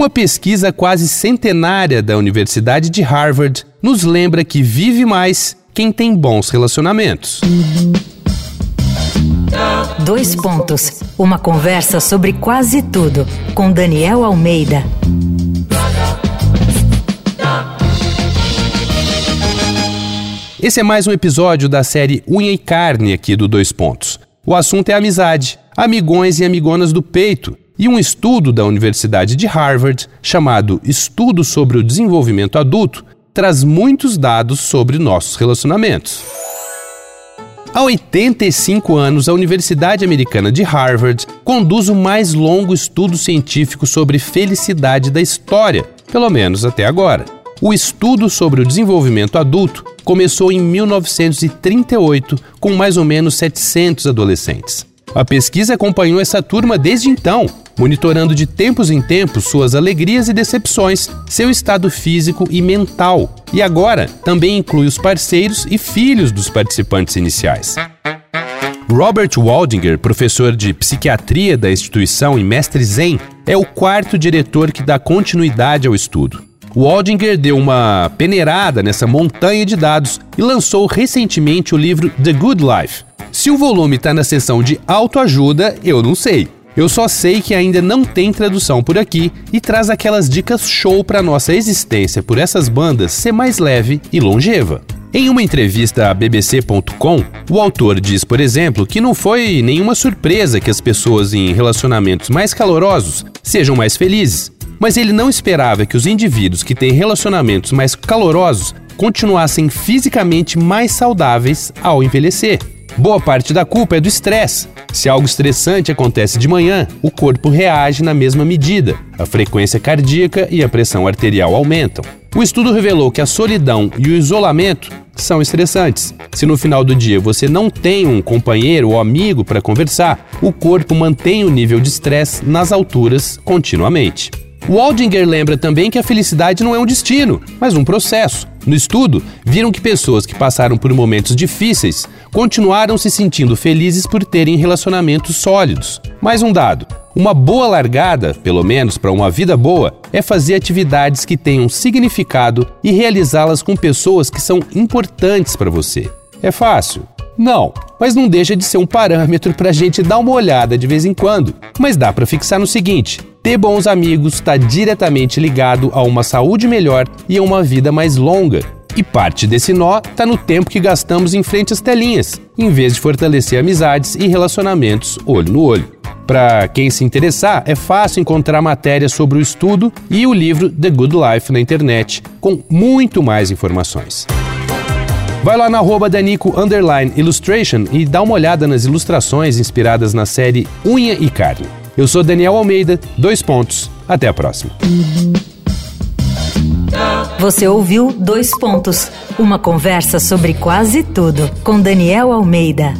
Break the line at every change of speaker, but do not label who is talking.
uma pesquisa quase centenária da Universidade de Harvard nos lembra que vive mais quem tem bons relacionamentos.
Dois pontos. Uma conversa sobre quase tudo com Daniel Almeida.
Esse é mais um episódio da série Unha e Carne aqui do Dois Pontos. O assunto é amizade, amigões e amigonas do peito, e um estudo da Universidade de Harvard, chamado Estudo sobre o Desenvolvimento Adulto, traz muitos dados sobre nossos relacionamentos. Há 85 anos, a Universidade Americana de Harvard conduz o mais longo estudo científico sobre felicidade da história, pelo menos até agora. O estudo sobre o desenvolvimento adulto começou em 1938 com mais ou menos 700 adolescentes. A pesquisa acompanhou essa turma desde então, monitorando de tempos em tempos suas alegrias e decepções, seu estado físico e mental. E agora também inclui os parceiros e filhos dos participantes iniciais. Robert Waldinger, professor de psiquiatria da instituição e mestre Zen, é o quarto diretor que dá continuidade ao estudo. O Aldinger deu uma peneirada nessa montanha de dados e lançou recentemente o livro The Good Life. Se o volume está na seção de autoajuda, eu não sei. Eu só sei que ainda não tem tradução por aqui e traz aquelas dicas show para nossa existência por essas bandas ser mais leve e longeva. Em uma entrevista à BBC.com, o autor diz, por exemplo, que não foi nenhuma surpresa que as pessoas em relacionamentos mais calorosos sejam mais felizes mas ele não esperava que os indivíduos que têm relacionamentos mais calorosos continuassem fisicamente mais saudáveis ao envelhecer. Boa parte da culpa é do estresse. Se algo estressante acontece de manhã, o corpo reage na mesma medida. A frequência cardíaca e a pressão arterial aumentam. O estudo revelou que a solidão e o isolamento são estressantes. Se no final do dia você não tem um companheiro ou amigo para conversar, o corpo mantém o nível de estresse nas alturas continuamente. Waldinger lembra também que a felicidade não é um destino, mas um processo. No estudo, viram que pessoas que passaram por momentos difíceis continuaram se sentindo felizes por terem relacionamentos sólidos. Mais um dado: uma boa largada, pelo menos para uma vida boa, é fazer atividades que tenham significado e realizá-las com pessoas que são importantes para você. É fácil? Não, mas não deixa de ser um parâmetro para a gente dar uma olhada de vez em quando. Mas dá para fixar no seguinte: ter bons amigos está diretamente ligado a uma saúde melhor e a uma vida mais longa. E parte desse nó está no tempo que gastamos em frente às telinhas, em vez de fortalecer amizades e relacionamentos olho no olho. Para quem se interessar, é fácil encontrar matéria sobre o estudo e o livro The Good Life na internet, com muito mais informações. Vai lá na arroba Danico Illustration e dá uma olhada nas ilustrações inspiradas na série Unha e Carne. Eu sou Daniel Almeida, dois pontos. Até a próxima.
Você ouviu Dois Pontos, uma conversa sobre quase tudo com Daniel Almeida.